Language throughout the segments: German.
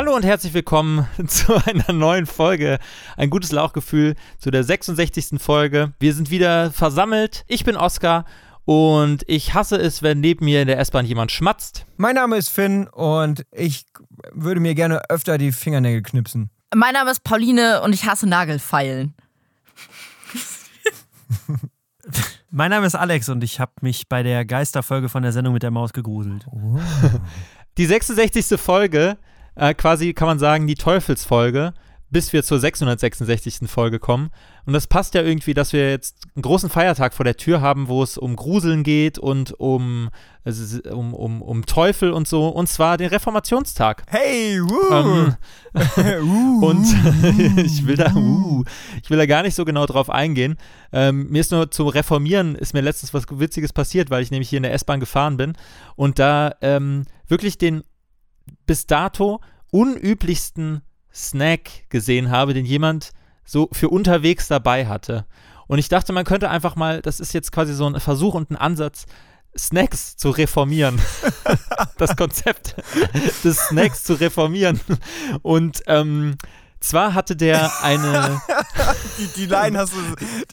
Hallo und herzlich willkommen zu einer neuen Folge. Ein gutes Lauchgefühl zu der 66. Folge. Wir sind wieder versammelt. Ich bin Oskar und ich hasse es, wenn neben mir in der S-Bahn jemand schmatzt. Mein Name ist Finn und ich würde mir gerne öfter die Fingernägel knipsen. Mein Name ist Pauline und ich hasse Nagelfeilen. Mein Name ist Alex und ich habe mich bei der Geisterfolge von der Sendung mit der Maus gegruselt. Oh. Die 66. Folge, äh, quasi kann man sagen, die Teufelsfolge, bis wir zur 666. Folge kommen. Und das passt ja irgendwie, dass wir jetzt einen großen Feiertag vor der Tür haben, wo es um Gruseln geht und um, um, um, um Teufel und so. Und zwar den Reformationstag. Hey, wuh. Ähm, und ich will da, uh, ich will da gar nicht so genau drauf eingehen. Ähm, mir ist nur zum Reformieren ist mir letztens was Witziges passiert, weil ich nämlich hier in der S-Bahn gefahren bin und da ähm, wirklich den bis dato unüblichsten Snack gesehen habe, den jemand so für unterwegs dabei hatte. Und ich dachte, man könnte einfach mal, das ist jetzt quasi so ein Versuch und ein Ansatz, Snacks zu reformieren. das Konzept des Snacks zu reformieren. Und ähm, zwar hatte der eine. die, die Line hast du,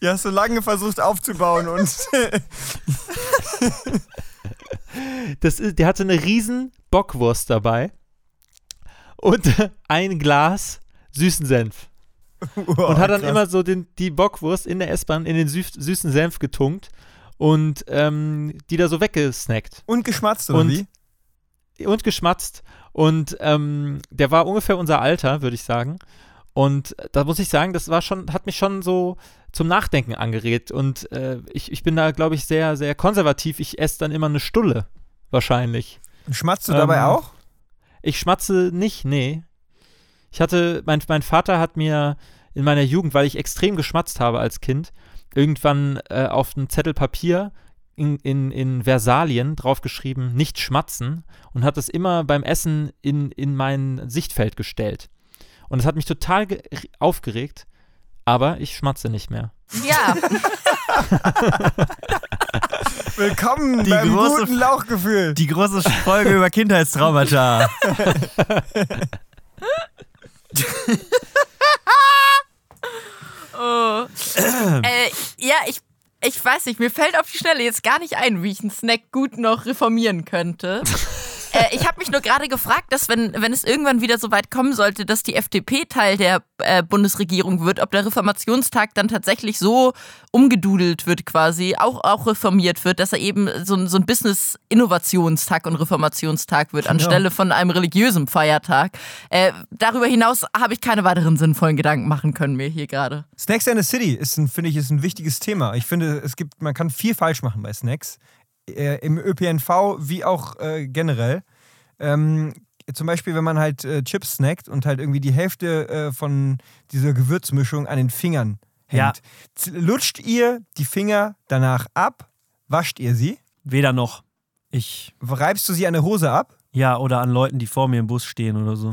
die hast du lange versucht aufzubauen und Das ist, der hatte eine riesen Bockwurst dabei und ein Glas süßen Senf. und hat dann immer so den, die Bockwurst in der S-Bahn in den süß, süßen Senf getunkt und ähm, die da so weggesnackt und geschmatzt oder Und- wie? und geschmatzt. Und ähm, der war ungefähr unser Alter, würde ich sagen. Und da muss ich sagen, das war schon, hat mich schon so zum Nachdenken angeregt. Und äh, ich, ich bin da, glaube ich, sehr, sehr konservativ. Ich esse dann immer eine Stulle, wahrscheinlich. Schmatzt du dabei Ähm, auch? Ich schmatze nicht, nee. Ich hatte, mein, mein Vater hat mir in meiner Jugend, weil ich extrem geschmatzt habe als Kind, irgendwann äh, auf einen Zettel Papier in, in, in Versalien draufgeschrieben, nicht schmatzen und hat es immer beim Essen in, in mein Sichtfeld gestellt. Und es hat mich total ge- aufgeregt, aber ich schmatze nicht mehr. Ja, Willkommen die beim große- guten Lauchgefühl. Die große Folge über Kindheitstraumata. oh. äh, ja, ich, ich weiß nicht, mir fällt auf die Schnelle jetzt gar nicht ein, wie ich einen Snack gut noch reformieren könnte. äh, ich habe mich nur gerade gefragt, dass wenn, wenn es irgendwann wieder so weit kommen sollte, dass die FDP Teil der äh, Bundesregierung wird, ob der Reformationstag dann tatsächlich so umgedudelt wird quasi, auch, auch reformiert wird, dass er eben so, ein- so ein Business-Innovationstag und Reformationstag wird, anstelle von einem religiösen Feiertag. Äh, darüber hinaus habe ich keine weiteren sinnvollen Gedanken machen können mir hier gerade. Snacks in the City ist, ein, finde ich, ist ein wichtiges Thema. Ich finde, es gibt, man kann viel falsch machen bei Snacks. Äh, Im ÖPNV wie auch äh, generell. Ähm, zum Beispiel, wenn man halt äh, Chips snackt und halt irgendwie die Hälfte äh, von dieser Gewürzmischung an den Fingern hängt. Ja. Lutscht ihr die Finger danach ab? Wascht ihr sie? Weder noch. Ich, Reibst du sie an der Hose ab? ja, oder an Leuten, die vor mir im Bus stehen oder so.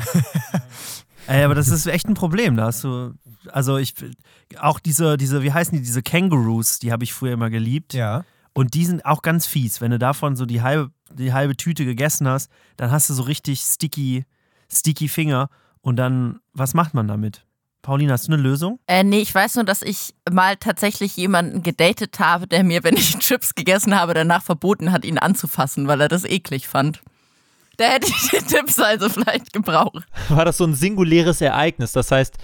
Ey, aber das ist echt ein Problem. Da hast du, also ich, auch diese, diese, wie heißen die, diese Kangaroos, die habe ich früher immer geliebt. Ja. Und die sind auch ganz fies. Wenn du davon so die halbe, die halbe Tüte gegessen hast, dann hast du so richtig sticky, sticky Finger. Und dann, was macht man damit? Pauline, hast du eine Lösung? Äh, nee, ich weiß nur, dass ich mal tatsächlich jemanden gedatet habe, der mir, wenn ich Chips gegessen habe, danach verboten hat, ihn anzufassen, weil er das eklig fand. Da hätte ich die Tipps also vielleicht gebraucht. War das so ein singuläres Ereignis? Das heißt,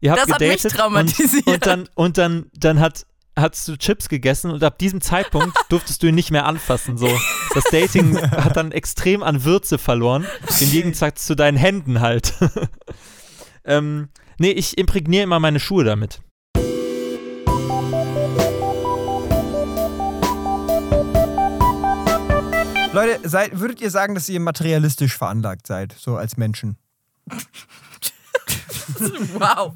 ihr habt Das hat mich gedatet traumatisiert. Und, und dann, und dann, dann hat hast du Chips gegessen und ab diesem Zeitpunkt durftest du ihn nicht mehr anfassen. So. Das Dating hat dann extrem an Würze verloren. Im Gegensatz zu deinen Händen halt. ähm, nee, ich imprägniere immer meine Schuhe damit. Leute, seid, würdet ihr sagen, dass ihr materialistisch veranlagt seid, so als Menschen? Wow.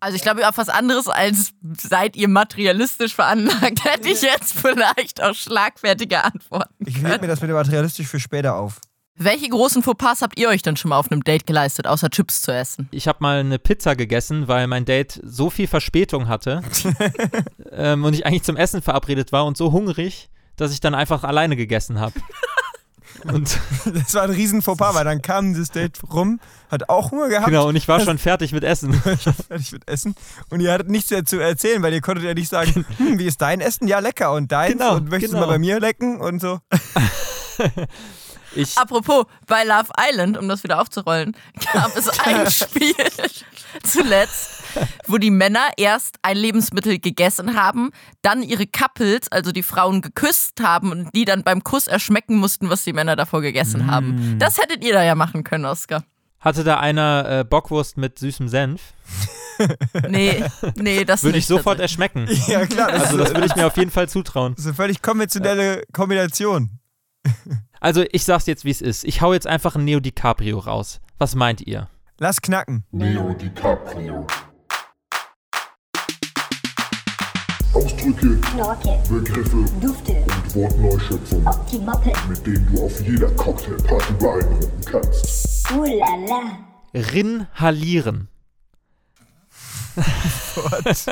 Also ich glaube, auf was anderes als seid ihr materialistisch veranlagt, hätte ich jetzt vielleicht auch schlagfertige Antworten. Ich hebe mir das mit dem materialistisch für später auf. Welche großen Fauxpas habt ihr euch dann schon mal auf einem Date geleistet, außer Chips zu essen? Ich habe mal eine Pizza gegessen, weil mein Date so viel Verspätung hatte ähm, und ich eigentlich zum Essen verabredet war und so hungrig, dass ich dann einfach alleine gegessen habe. Und Das war ein riesen Fauxpas, weil dann kam dieses Date rum, hat auch Hunger gehabt. genau, und ich war schon fertig mit Essen. fertig mit Essen. Und ihr hattet nichts mehr zu erzählen, weil ihr konntet ja nicht sagen, hm, wie ist dein Essen? Ja, lecker. Und deins? Genau, und möchtest genau. du mal bei mir lecken? Und so. Ich, Apropos, bei Love Island, um das wieder aufzurollen, gab es ein Spiel zuletzt, wo die Männer erst ein Lebensmittel gegessen haben, dann ihre Couples, also die Frauen, geküsst haben und die dann beim Kuss erschmecken mussten, was die Männer davor gegessen haben. Das hättet ihr da ja machen können, Oskar. hatte da einer äh, Bockwurst mit süßem Senf, Nee, nee, das würde ich sofort erschmecken. Ja, klar. Das, Also das würde ich mir auf jeden Fall zutrauen. ist eine völlig konventionelle Kombination. Also ich sag's jetzt, wie es ist. Ich hau jetzt einfach ein Neo DiCaprio raus. Was meint ihr? Lass knacken. Neo DiCaprio. Ausdrücke, Knorke, Begriffe Dufte, und Wortneuschöpfungen, Optimoppe, mit denen du auf jeder Cocktailparty beeindrucken kannst. la la, Rinhalieren.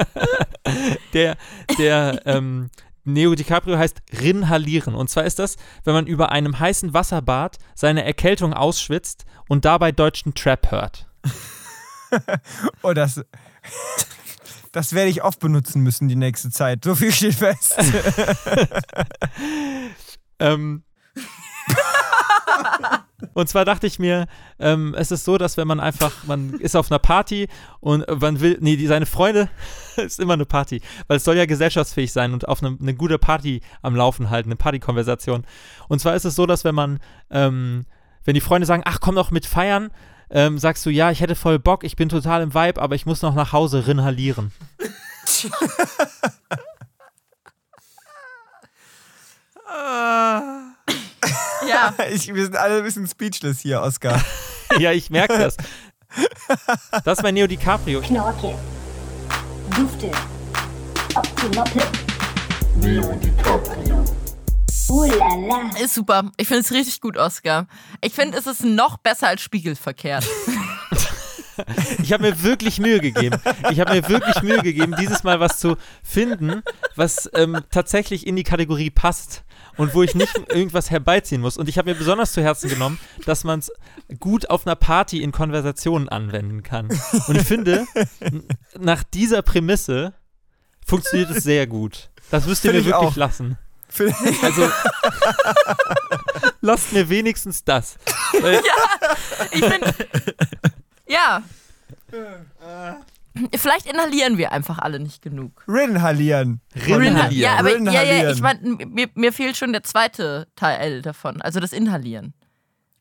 der der ähm, Neo DiCaprio heißt Rinhalieren. Und zwar ist das, wenn man über einem heißen Wasserbad seine Erkältung ausschwitzt und dabei deutschen Trap hört. Oh, das. Das werde ich oft benutzen müssen die nächste Zeit. So viel steht fest. Ähm, und zwar dachte ich mir, ähm, es ist so, dass wenn man einfach, man ist auf einer Party und man will, nee, die, seine Freunde, ist immer eine Party, weil es soll ja gesellschaftsfähig sein und auf eine, eine gute Party am Laufen halten, eine Partykonversation. Und zwar ist es so, dass wenn man, ähm, wenn die Freunde sagen, ach komm doch mit feiern, ähm, sagst du, ja, ich hätte voll Bock, ich bin total im Vibe, aber ich muss noch nach Hause rinhalieren. Ja, Ich, wir sind alle ein bisschen speechless hier, Oscar. ja, ich merke das. Das ist mein Neo DiCaprio. Knorke, Dufte, Optimoppe, Neo DiCaprio. Uh la la, ist super. Ich finde es richtig gut, Oskar. Ich finde, es ist noch besser als spiegelverkehrt. Ich habe mir wirklich Mühe gegeben. Ich habe mir wirklich Mühe gegeben, dieses Mal was zu finden, was ähm, tatsächlich in die Kategorie passt und wo ich nicht irgendwas herbeiziehen muss. Und ich habe mir besonders zu Herzen genommen, dass man es gut auf einer Party in Konversationen anwenden kann. Und ich finde, nach dieser Prämisse funktioniert es sehr gut. Das müsst ihr mir ich wirklich auch. lassen. Also, lasst mir wenigstens das. Weil, Ich finde. Ja. Vielleicht inhalieren wir einfach alle nicht genug. Rinhalieren. Rinhalieren. Ja, aber ja, ja, Rinhalieren. ich meine, mir, mir fehlt schon der zweite Teil davon, also das Inhalieren.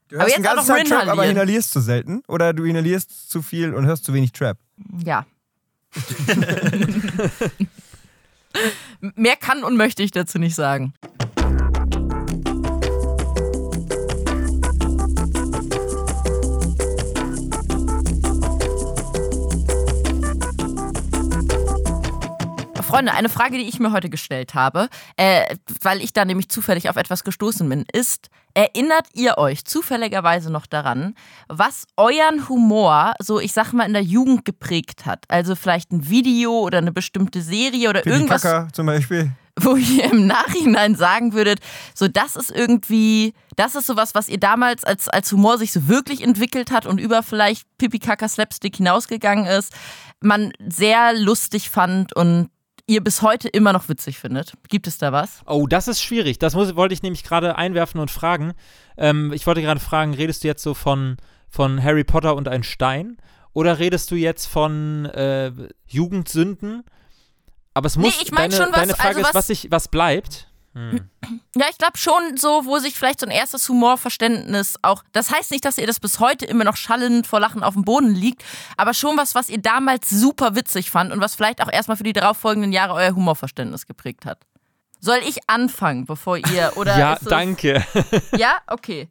Du Aber hörst jetzt den auch noch Tag Trap, aber Rinhalieren. inhalierst zu selten. Oder du inhalierst zu viel und hörst zu wenig Trap. Ja. Mehr kann und möchte ich dazu nicht sagen. Freunde, eine Frage, die ich mir heute gestellt habe, äh, weil ich da nämlich zufällig auf etwas gestoßen bin, ist, erinnert ihr euch zufälligerweise noch daran, was euren Humor, so ich sag mal, in der Jugend geprägt hat? Also vielleicht ein Video oder eine bestimmte Serie oder Pipi irgendwas, Kaka zum Beispiel. wo ihr im Nachhinein sagen würdet, so das ist irgendwie, das ist sowas, was ihr damals als, als Humor sich so wirklich entwickelt hat und über vielleicht Pipi Kaka Slapstick hinausgegangen ist, man sehr lustig fand und ihr bis heute immer noch witzig findet. Gibt es da was? Oh, das ist schwierig. Das muss, wollte ich nämlich gerade einwerfen und fragen. Ähm, ich wollte gerade fragen, redest du jetzt so von, von Harry Potter und ein Stein? Oder redest du jetzt von äh, Jugendsünden? Aber es Nee, muss, ich mein deine, schon was- deine Frage also ist, was- was, ich, was bleibt. Hm. Ja, ich glaube schon so, wo sich vielleicht so ein erstes Humorverständnis auch. Das heißt nicht, dass ihr das bis heute immer noch schallend vor Lachen auf dem Boden liegt, aber schon was, was ihr damals super witzig fand und was vielleicht auch erstmal für die darauffolgenden Jahre euer Humorverständnis geprägt hat. Soll ich anfangen, bevor ihr oder ja, es- danke. Ja, okay.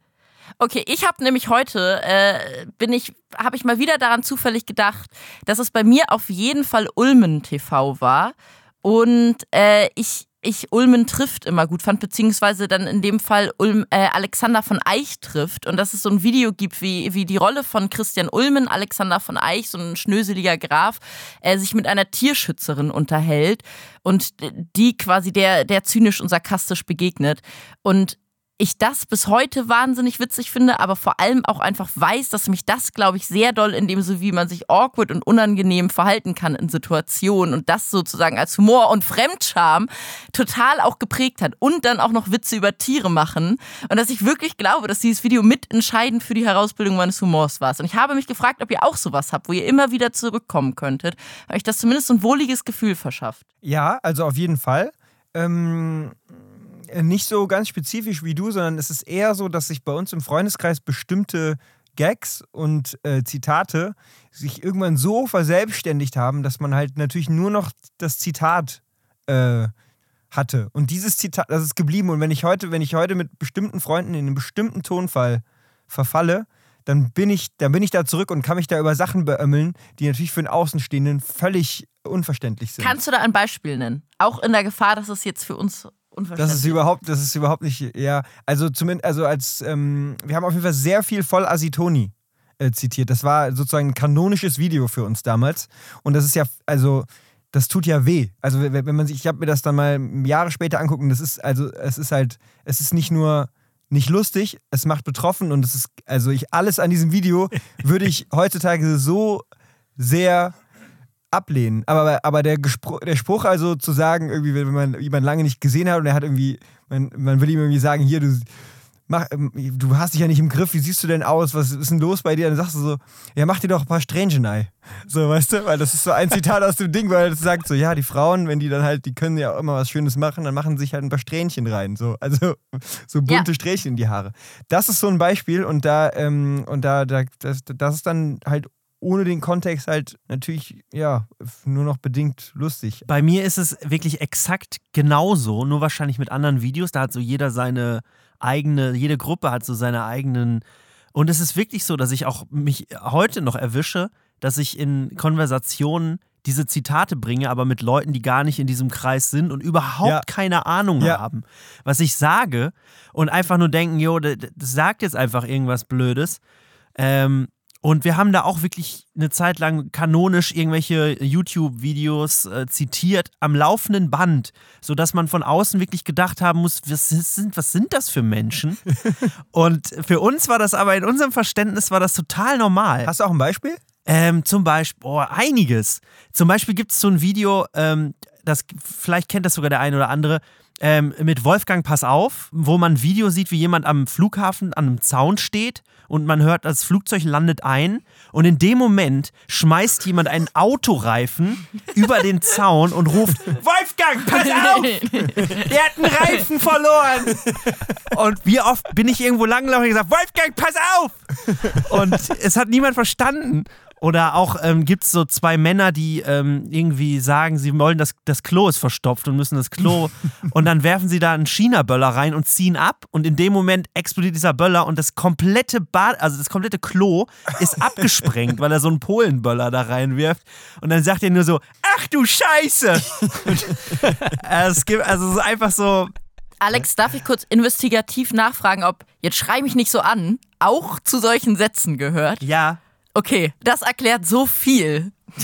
Okay, ich habe nämlich heute äh, bin ich habe ich mal wieder daran zufällig gedacht, dass es bei mir auf jeden Fall Ulmen TV war und äh, ich ich Ulmen trifft immer gut fand, beziehungsweise dann in dem Fall Ulm, äh, Alexander von Eich trifft und dass es so ein Video gibt, wie, wie die Rolle von Christian Ulmen, Alexander von Eich, so ein schnöseliger Graf, äh, sich mit einer Tierschützerin unterhält und die quasi der, der zynisch und sarkastisch begegnet. Und ich das bis heute wahnsinnig witzig finde, aber vor allem auch einfach weiß, dass mich das, glaube ich, sehr doll in dem so, wie man sich awkward und unangenehm verhalten kann in Situationen und das sozusagen als Humor und Fremdscham total auch geprägt hat und dann auch noch Witze über Tiere machen und dass ich wirklich glaube, dass dieses Video mitentscheidend für die Herausbildung meines Humors war. Und ich habe mich gefragt, ob ihr auch sowas habt, wo ihr immer wieder zurückkommen könntet, weil euch das zumindest so ein wohliges Gefühl verschafft. Ja, also auf jeden Fall. Ähm, nicht so ganz spezifisch wie du, sondern es ist eher so, dass sich bei uns im Freundeskreis bestimmte Gags und äh, Zitate sich irgendwann so verselbstständigt haben, dass man halt natürlich nur noch das Zitat äh, hatte. Und dieses Zitat, das ist geblieben. Und wenn ich heute, wenn ich heute mit bestimmten Freunden in einem bestimmten Tonfall verfalle, dann bin ich, dann bin ich da zurück und kann mich da über Sachen beömmeln, die natürlich für einen Außenstehenden völlig unverständlich sind. Kannst du da ein Beispiel nennen? Auch in der Gefahr, dass es jetzt für uns Das ist überhaupt, das ist überhaupt nicht, ja, also zumindest, also als, ähm, wir haben auf jeden Fall sehr viel voll Asitoni äh, zitiert. Das war sozusagen ein kanonisches Video für uns damals. Und das ist ja, also, das tut ja weh. Also, wenn man sich, ich habe mir das dann mal Jahre später angucken, das ist, also, es ist halt, es ist nicht nur nicht lustig, es macht betroffen und es ist, also ich, alles an diesem Video würde ich heutzutage so sehr ablehnen. Aber, aber der, der Spruch also zu sagen, irgendwie, wenn man jemanden lange nicht gesehen hat und er hat irgendwie, man, man will ihm irgendwie sagen, hier, du, mach, ähm, du hast dich ja nicht im Griff, wie siehst du denn aus, was ist denn los bei dir? Dann sagst du so, ja, mach dir doch ein paar Strähnchen So, weißt du, weil das ist so ein Zitat aus dem Ding, weil es sagt so, ja, die Frauen, wenn die dann halt, die können ja auch immer was Schönes machen, dann machen sie sich halt ein paar Strähnchen rein, so, also so bunte Ja. Strähnchen in die Haare. Das ist so ein Beispiel und da, ähm, und da, da das, das ist dann halt ohne den Kontext halt natürlich, ja, nur noch bedingt lustig. Bei mir ist es wirklich exakt genauso, nur wahrscheinlich mit anderen Videos. Da hat so jeder seine eigene, jede Gruppe hat so seine eigenen. Und es ist wirklich so, dass ich auch mich heute noch erwische, dass ich in Konversationen diese Zitate bringe, aber mit Leuten, die gar nicht in diesem Kreis sind und überhaupt Ja. keine Ahnung Ja. haben, was ich sage und einfach nur denken, jo, das das sagt jetzt einfach irgendwas Blödes. Ähm, und wir haben da auch wirklich eine Zeit lang kanonisch irgendwelche YouTube-Videos äh, zitiert am laufenden Band, sodass man von außen wirklich gedacht haben muss, was sind, was sind das für Menschen? Und für uns war das aber, in unserem Verständnis war das total normal. Hast du auch ein Beispiel? Ähm, zum Beispiel, oh, einiges. Zum Beispiel gibt es so ein Video, ähm, das vielleicht kennt das sogar der eine oder andere, ähm, mit Wolfgang Pass auf, wo man ein Video sieht, wie jemand am Flughafen an einem Zaun steht und man hört, das Flugzeug landet ein und in dem Moment schmeißt jemand einen Autoreifen über den Zaun und ruft: Wolfgang, pass auf! Der hat einen Reifen verloren! Und wie oft bin ich irgendwo langgelaufen und gesagt: Wolfgang, pass auf! Und es hat niemand verstanden. Oder auch ähm, gibt es so zwei Männer, die ähm, irgendwie sagen, sie wollen, das, das Klo ist verstopft und müssen das Klo. und dann werfen sie da einen China-Böller rein und ziehen ab. Und in dem Moment explodiert dieser Böller und das komplette Bad, also das komplette Klo ist abgesprengt, weil er so einen Polenböller da reinwirft. Und dann sagt er nur so: Ach du Scheiße! Äh, es gibt, also es ist einfach so, Alex, darf ich kurz investigativ nachfragen, ob jetzt schrei mich nicht so an, auch zu solchen Sätzen gehört? ja, Okay, das erklärt so viel.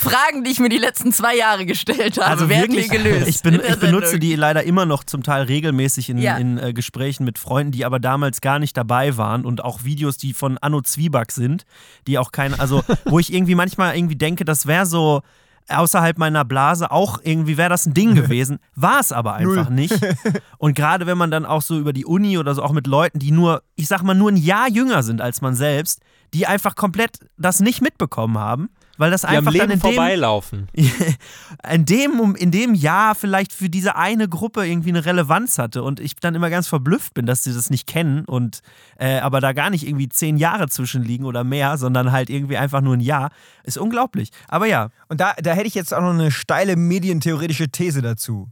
Fragen, die ich mir die letzten zwei Jahre gestellt habe, Also werden wirklich, gelöst. ich, ben, in der ich benutze die leider immer noch zum Teil regelmäßig in, Ja. in äh, Gesprächen mit Freunden, die aber damals gar nicht dabei waren und auch Videos, die von Anno Zwieback sind, die auch kein, also wo ich irgendwie manchmal irgendwie denke, das wäre so außerhalb meiner Blase auch irgendwie wäre das ein Ding gewesen, war es aber einfach nicht. Und gerade wenn man dann auch so über die Uni oder so auch mit Leuten, die nur, ich sag mal, nur ein Jahr jünger sind als man selbst, die einfach komplett das nicht mitbekommen haben, weil das Die am einfach dann Leben in dem, vorbeilaufen. in dem, in dem Jahr vielleicht für diese eine Gruppe irgendwie eine Relevanz hatte und ich dann immer ganz verblüfft bin, dass sie das nicht kennen und äh, aber da gar nicht irgendwie zehn Jahre zwischenliegen oder mehr, sondern halt irgendwie einfach nur ein Jahr. Ist unglaublich. Aber ja, Und da, da hätte ich jetzt auch noch eine steile medientheoretische These dazu.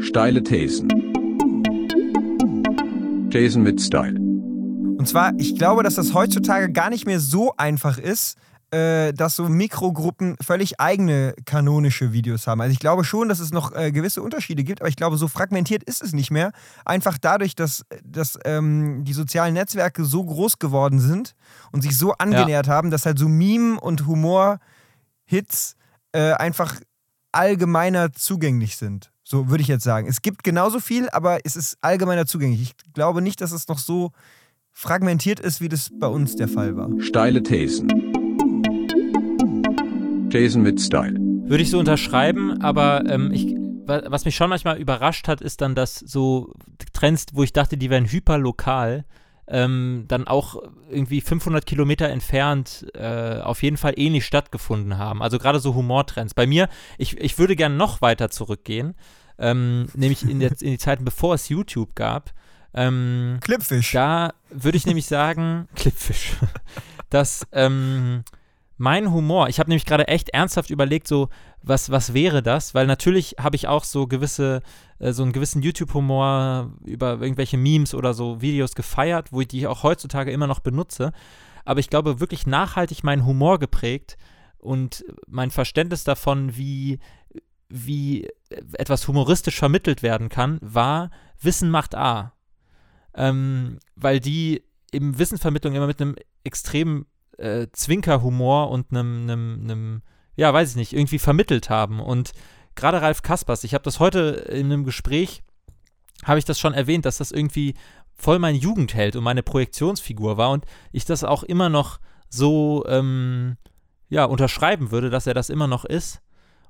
Steile Thesen. Thesen mit Style. Und zwar, ich glaube, dass das heutzutage gar nicht mehr so einfach ist, äh, dass so Mikrogruppen völlig eigene kanonische Videos haben. Also ich glaube schon, dass es noch äh, gewisse Unterschiede gibt, aber ich glaube, so fragmentiert ist es nicht mehr. Einfach dadurch, dass, dass ähm, die sozialen Netzwerke so groß geworden sind und sich so angenähert haben, dass halt so Meme- und Humor-Hits äh, einfach allgemeiner zugänglich sind. So würde ich jetzt sagen. Es gibt genauso viel, aber es ist allgemeiner zugänglich. Ich glaube nicht, dass es noch so fragmentiert ist, wie das bei uns der Fall war. Steile Thesen. Thesen mit Style. Würde ich so unterschreiben, aber ähm, ich, wa- was mich schon manchmal überrascht hat, ist dann, dass so Trends, wo ich dachte, die wären hyperlokal, ähm, dann auch irgendwie 500 Kilometer entfernt äh, auf jeden Fall ähnlich stattgefunden haben. Also gerade so Humortrends. Bei mir, ich, ich würde gern noch weiter zurückgehen, ähm, nämlich in, der, in die Zeiten, bevor es YouTube gab. Ähm, Clipfish. da würde ich nämlich sagen, Clipfish, dass ähm, mein Humor, ich habe nämlich gerade echt ernsthaft überlegt, so, was, was wäre das? Weil natürlich habe ich auch so gewisse, äh, so einen gewissen YouTube-Humor über irgendwelche Memes oder so Videos gefeiert, wo ich die auch heutzutage immer noch benutze. Aber ich glaube, wirklich nachhaltig meinen Humor geprägt und mein Verständnis davon, wie, wie etwas humoristisch vermittelt werden kann, war Wissen macht A ähm, weil die im Wissensvermittlung immer mit einem extremen äh, Zwinkerhumor und einem, ja, weiß ich nicht, irgendwie vermittelt haben. Und gerade Ralf Kaspers, ich habe das heute in einem Gespräch, habe ich das schon erwähnt, dass das irgendwie voll mein Jugendheld und meine Projektionsfigur war und ich das auch immer noch so, ähm, ja, unterschreiben würde, dass er das immer noch ist.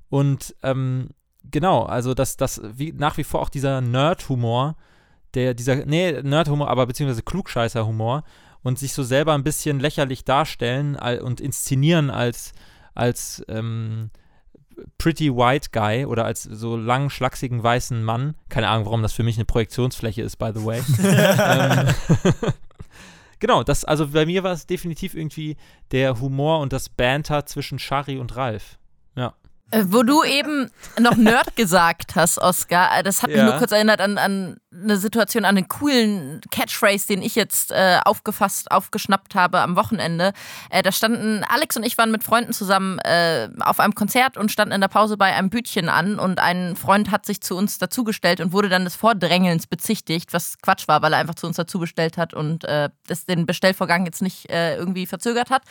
Und ähm, genau, also dass das wie, nach wie vor auch dieser Nerd-Humor, der, dieser, nee, Nerd-Humor, aber beziehungsweise Klugscheißer-Humor und sich so selber ein bisschen lächerlich darstellen und inszenieren als, als ähm, Pretty White Guy oder als so lang, schlachsigen weißen Mann. Keine Ahnung, warum das für mich eine Projektionsfläche ist, by the way. ähm, genau, das, also bei mir war es definitiv irgendwie der Humor und das Banter zwischen Shari und Ralf. Ja. Äh, Wo du eben noch Nerd gesagt hast, Oscar, äh, das hat mich Ja. nur kurz erinnert an, an eine Situation, an einen coolen Catchphrase, den ich jetzt äh, aufgefasst, aufgeschnappt habe am Wochenende. Äh, da standen, Alex und ich waren mit Freunden zusammen äh, auf einem Konzert und standen in der Pause bei einem Bütchen an und ein Freund hat sich zu uns dazugestellt und wurde dann des Vordrängelns bezichtigt, was Quatsch war, weil er einfach zu uns dazugestellt hat und äh, das den Bestellvorgang jetzt nicht äh, irgendwie verzögert hat.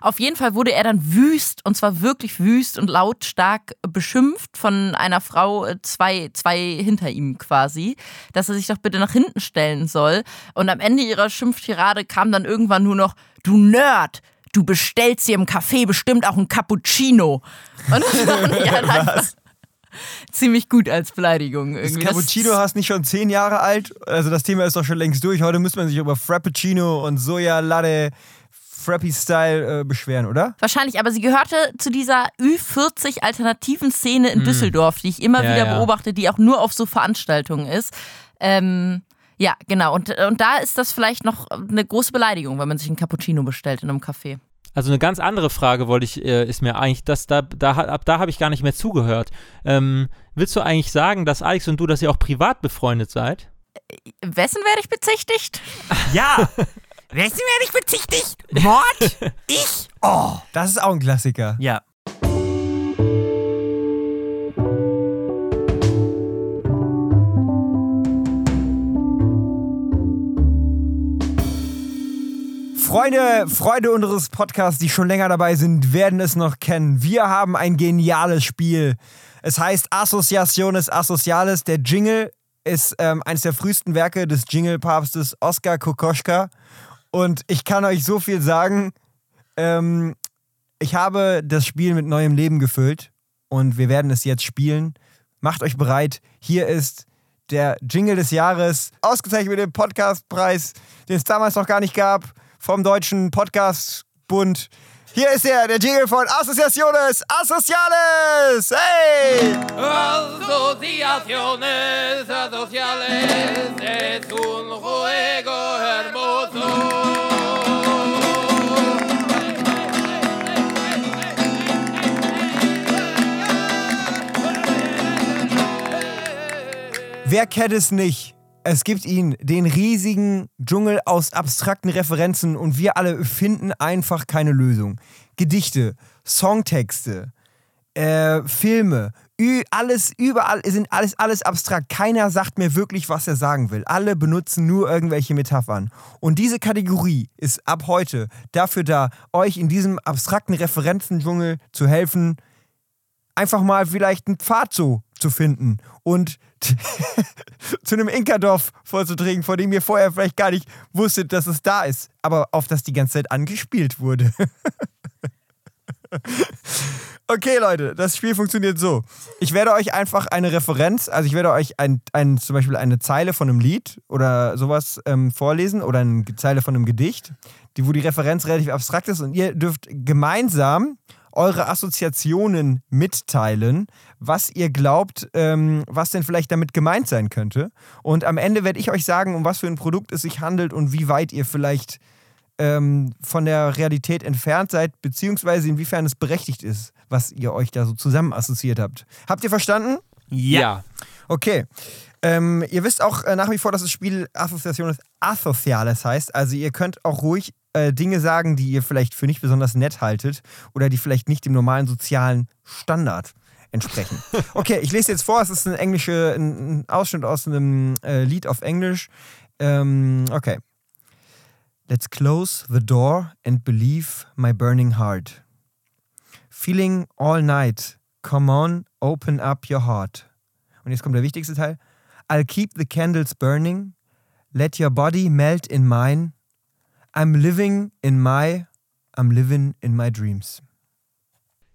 Auf jeden Fall wurde er dann wüst und zwar wirklich wüst und lautstark beschimpft von einer Frau, äh, zwei, zwei hinter ihm quasi, dass er sich doch bitte nach hinten stellen soll. Und am Ende ihrer Schimpftirade kam dann irgendwann nur noch, du Nerd, du bestellst dir im Café bestimmt auch ein Cappuccino. Und das fand ich halt einfach ziemlich gut als Beleidigung Das irgendwie. Cappuccino hast nicht schon zehn Jahre alt. Also das Thema ist doch schon längst durch. Heute müsste man sich über Frappuccino und Soja-Latte Frappy-Style äh, beschweren, oder? Wahrscheinlich, aber sie gehörte zu dieser Ü40 alternativen Szene in Düsseldorf, die ich immer Mm. Ja, wieder ja. beobachte, die auch nur auf so Veranstaltungen ist. Ähm, ja, genau. Und, und da ist das vielleicht noch eine große Beleidigung, wenn man sich ein Cappuccino bestellt in einem Café. Also eine ganz andere Frage wollte ich, äh, ist mir eigentlich, dass da, da ab da habe ich gar nicht mehr zugehört. Ähm, willst du eigentlich sagen, dass Alex und du, dass ihr auch privat befreundet seid? Wessen werde ich bezichtigt? Ja! Wessen werde ich bezichtigt? Mord? Ich? Oh! Das ist auch ein Klassiker. Ja. Freunde, Freunde unseres Podcasts, die schon länger dabei sind, werden es noch kennen. Wir haben ein geniales Spiel. Es heißt Asociaciones Asociales. Der Jingle ist ähm, eines der frühesten Werke des Jingle-Papstes Oskar Kokoschka. Und ich kann euch so viel sagen. Ähm, ich habe das Spiel mit neuem Leben gefüllt und wir werden es jetzt spielen. Macht euch bereit. Hier ist der Jingle des Jahres, ausgezeichnet mit dem Podcastpreis, den es damals noch gar nicht gab, vom Deutschen Podcastbund. Hier ist er, der Jingle von Asociaciones Asociales. Hey! Asociaciones asociales es un juego hermoso. Wer kennt es nicht? Es gibt ihn, den riesigen Dschungel aus abstrakten Referenzen und wir alle finden einfach keine Lösung. Gedichte, Songtexte, äh, Filme, alles, überall sind alles, alles abstrakt. Keiner sagt mir wirklich, was er sagen will. Alle benutzen nur irgendwelche Metaphern. Und diese Kategorie ist ab heute dafür da, euch in diesem abstrakten Referenzendschungel zu helfen, einfach mal vielleicht einen Pfad so zu finden und zu einem Inka-Dorf vorzudringen, von dem ihr vorher vielleicht gar nicht wusstet, dass es da ist, aber auf das die ganze Zeit angespielt wurde. Okay, Leute, das Spiel funktioniert so. Ich werde euch einfach eine Referenz, also ich werde euch ein, ein, zum Beispiel eine Zeile von einem Lied oder sowas ähm, vorlesen oder eine Zeile von einem Gedicht, die, wo die Referenz relativ abstrakt ist und ihr dürft gemeinsam eure Assoziationen mitteilen, was ihr glaubt, ähm, was denn vielleicht damit gemeint sein könnte. Und am Ende werde ich euch sagen, um was für ein Produkt es sich handelt und wie weit ihr vielleicht ähm, von der Realität entfernt seid, beziehungsweise inwiefern es berechtigt ist, was ihr euch da so zusammen assoziiert habt. Habt ihr verstanden? Ja. Okay. Ähm, ihr wisst auch äh, nach wie vor, dass das Spiel Assoziationes Asoziales heißt. Also ihr könnt auch ruhig äh, Dinge sagen, die ihr vielleicht für nicht besonders nett haltet oder die vielleicht nicht dem normalen sozialen Standard entsprechen. Okay, ich lese jetzt vor. Es ist ein englische, ein, ein Ausschnitt aus einem äh, Lied auf Englisch. Ähm, okay. Let's close the door and believe my burning heart. Feeling all night. Come on, open up your heart. Und jetzt kommt der wichtigste Teil. I'll keep the candles burning. Let your body melt in mine. I'm living in my, I'm living in my dreams.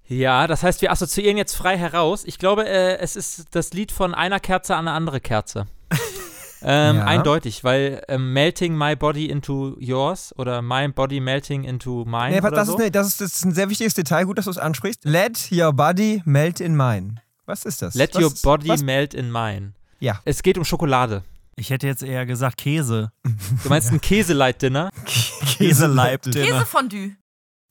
Ja, das heißt, wir assoziieren jetzt frei heraus. Ich glaube, äh, es ist das Lied von einer Kerze an eine andere Kerze. ähm, Ja. Eindeutig, weil ähm, Melting My Body into Yours oder My Body Melting into Mine Nee, oder das, so. ist, ne, das, ist, das ist ein sehr wichtiges Detail. Gut, dass du es ansprichst. Let your body melt in mine. Was ist das? Let was, your body was? melt in mine. Ja. Es geht um Schokolade. Ich hätte jetzt eher gesagt Käse. Du meinst ein Käselight-Dinner? Käseleib-Dinner. Käsefondue.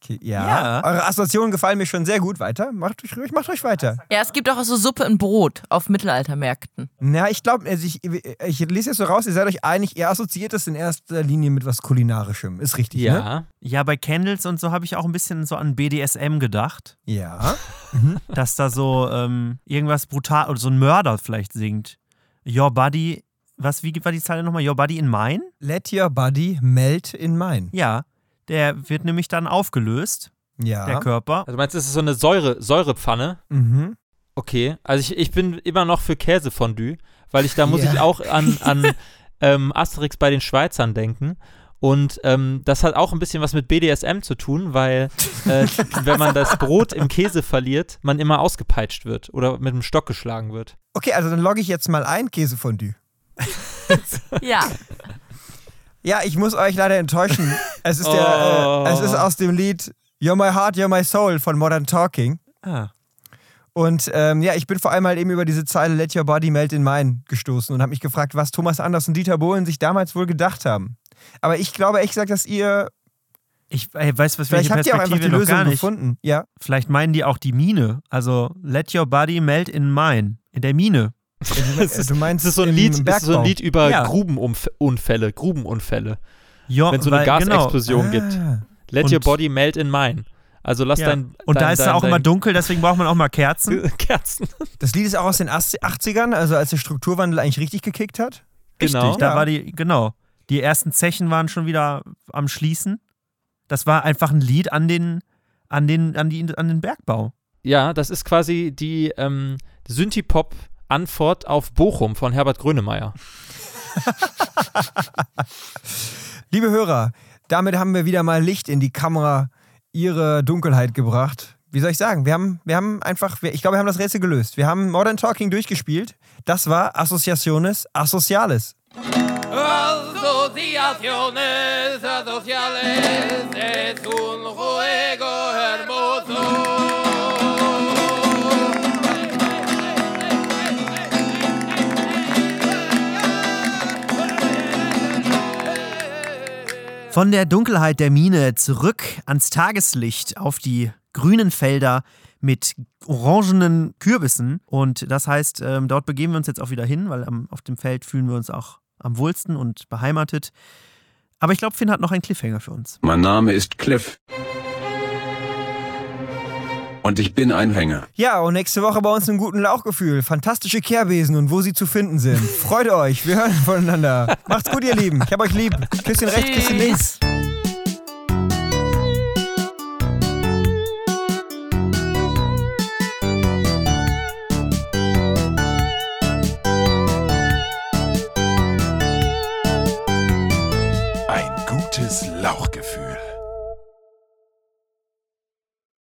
Okay, ja. Ja. Eure Assoziationen gefallen mir schon sehr gut. Weiter. Macht euch ruhig, macht euch weiter. Ja, es gibt auch so Suppe in Brot auf Mittelaltermärkten. Na, ich glaube, also ich, ich lese jetzt so raus, ihr seid euch einig, ihr assoziiert das in erster Linie mit was Kulinarischem. Ist richtig, ne? Ja. Ja, bei Candles und so habe ich auch ein bisschen so an BDSM gedacht. Ja. dass da so ähm, irgendwas brutal oder so ein Mörder vielleicht singt. Your body, was, wie war die Zeile nochmal? Your body in mine? Let your body melt in mine. Ja, der wird nämlich dann aufgelöst, Ja. der Körper. Also du meinst, das ist so eine Säure, Säurepfanne? Mhm. Okay. Also ich, ich bin immer noch für Käsefondue, weil ich da muss Ja. ich auch an, an ähm, Asterix bei den Schweizern denken. Und ähm, das hat auch ein bisschen was mit BDSM zu tun, weil äh, wenn man das Brot im Käse verliert, man immer ausgepeitscht wird oder mit einem Stock geschlagen wird. Okay, also dann logge ich jetzt mal ein, Käsefondue. Ja. Ja, ich muss euch leider enttäuschen. Es ist, der, Oh. äh, es ist aus dem Lied You're My Heart, You're My Soul von Modern Talking. Ah. Und ähm, ja, ich bin vor allem halt eben über diese Zeile Let Your Body Melt in Mine gestoßen und habe mich gefragt, was Thomas Anders und Dieter Bohlen sich damals wohl gedacht haben. Aber ich glaube ehrlich gesagt, dass ihr, Ich weiß, was vielleicht habt ihr auch einfach die Lösung gefunden. Ja. Vielleicht meinen die auch die Mine. Also, let your body melt in mine. In der Mine. Du meinst das ist so ein Lied, ist so ein. Lied über Ja. Grubenunfälle, Grubenunfälle. Jo, Wenn es so eine weil- genau. Gasexplosion gibt. Ah. Let Und- your body melt in mine. Also lass Ja. dein Und da ist es dein, auch immer dunkel, deswegen braucht man auch mal Kerzen. Kerzen. Das Lied ist auch aus den 80ern, also als der Strukturwandel eigentlich richtig gekickt hat. Genau. Richtig, da Ja. war die, genau. Die ersten Zechen waren schon wieder am Schließen. Das war einfach ein Lied an den, an den, an die, an den Bergbau. Ja, das ist quasi die ähm, Synthie-Pop-Antwort auf Bochum von Herbert Grönemeyer. Liebe Hörer, damit haben wir wieder mal Licht in die Kamera ihre Dunkelheit gebracht. Wie soll ich sagen? Wir haben, wir haben einfach, ich glaube, wir haben das Rätsel gelöst. Wir haben Modern Talking durchgespielt. Das war Asociaciones Asociales. Asociaciones asociales es un Von der Dunkelheit der Mine zurück ans Tageslicht auf die grünen Felder mit orangenen Kürbissen. Und das heißt, ähm, dort begeben wir uns jetzt auch wieder hin, weil auf dem Feld fühlen wir uns auch am wohlsten und beheimatet. Aber ich glaube, Finn hat noch einen Cliffhanger für uns. Mein Name ist Cliff. Und ich bin ein Hänger. Ja, und nächste Woche bei uns im guten Lauchgefühl. Fantastische Kehrbesen und wo sie zu finden sind. Freut euch, wir hören voneinander. Macht's gut, ihr Lieben. Ich hab euch lieb. Küsschen rechts, Küsschen links.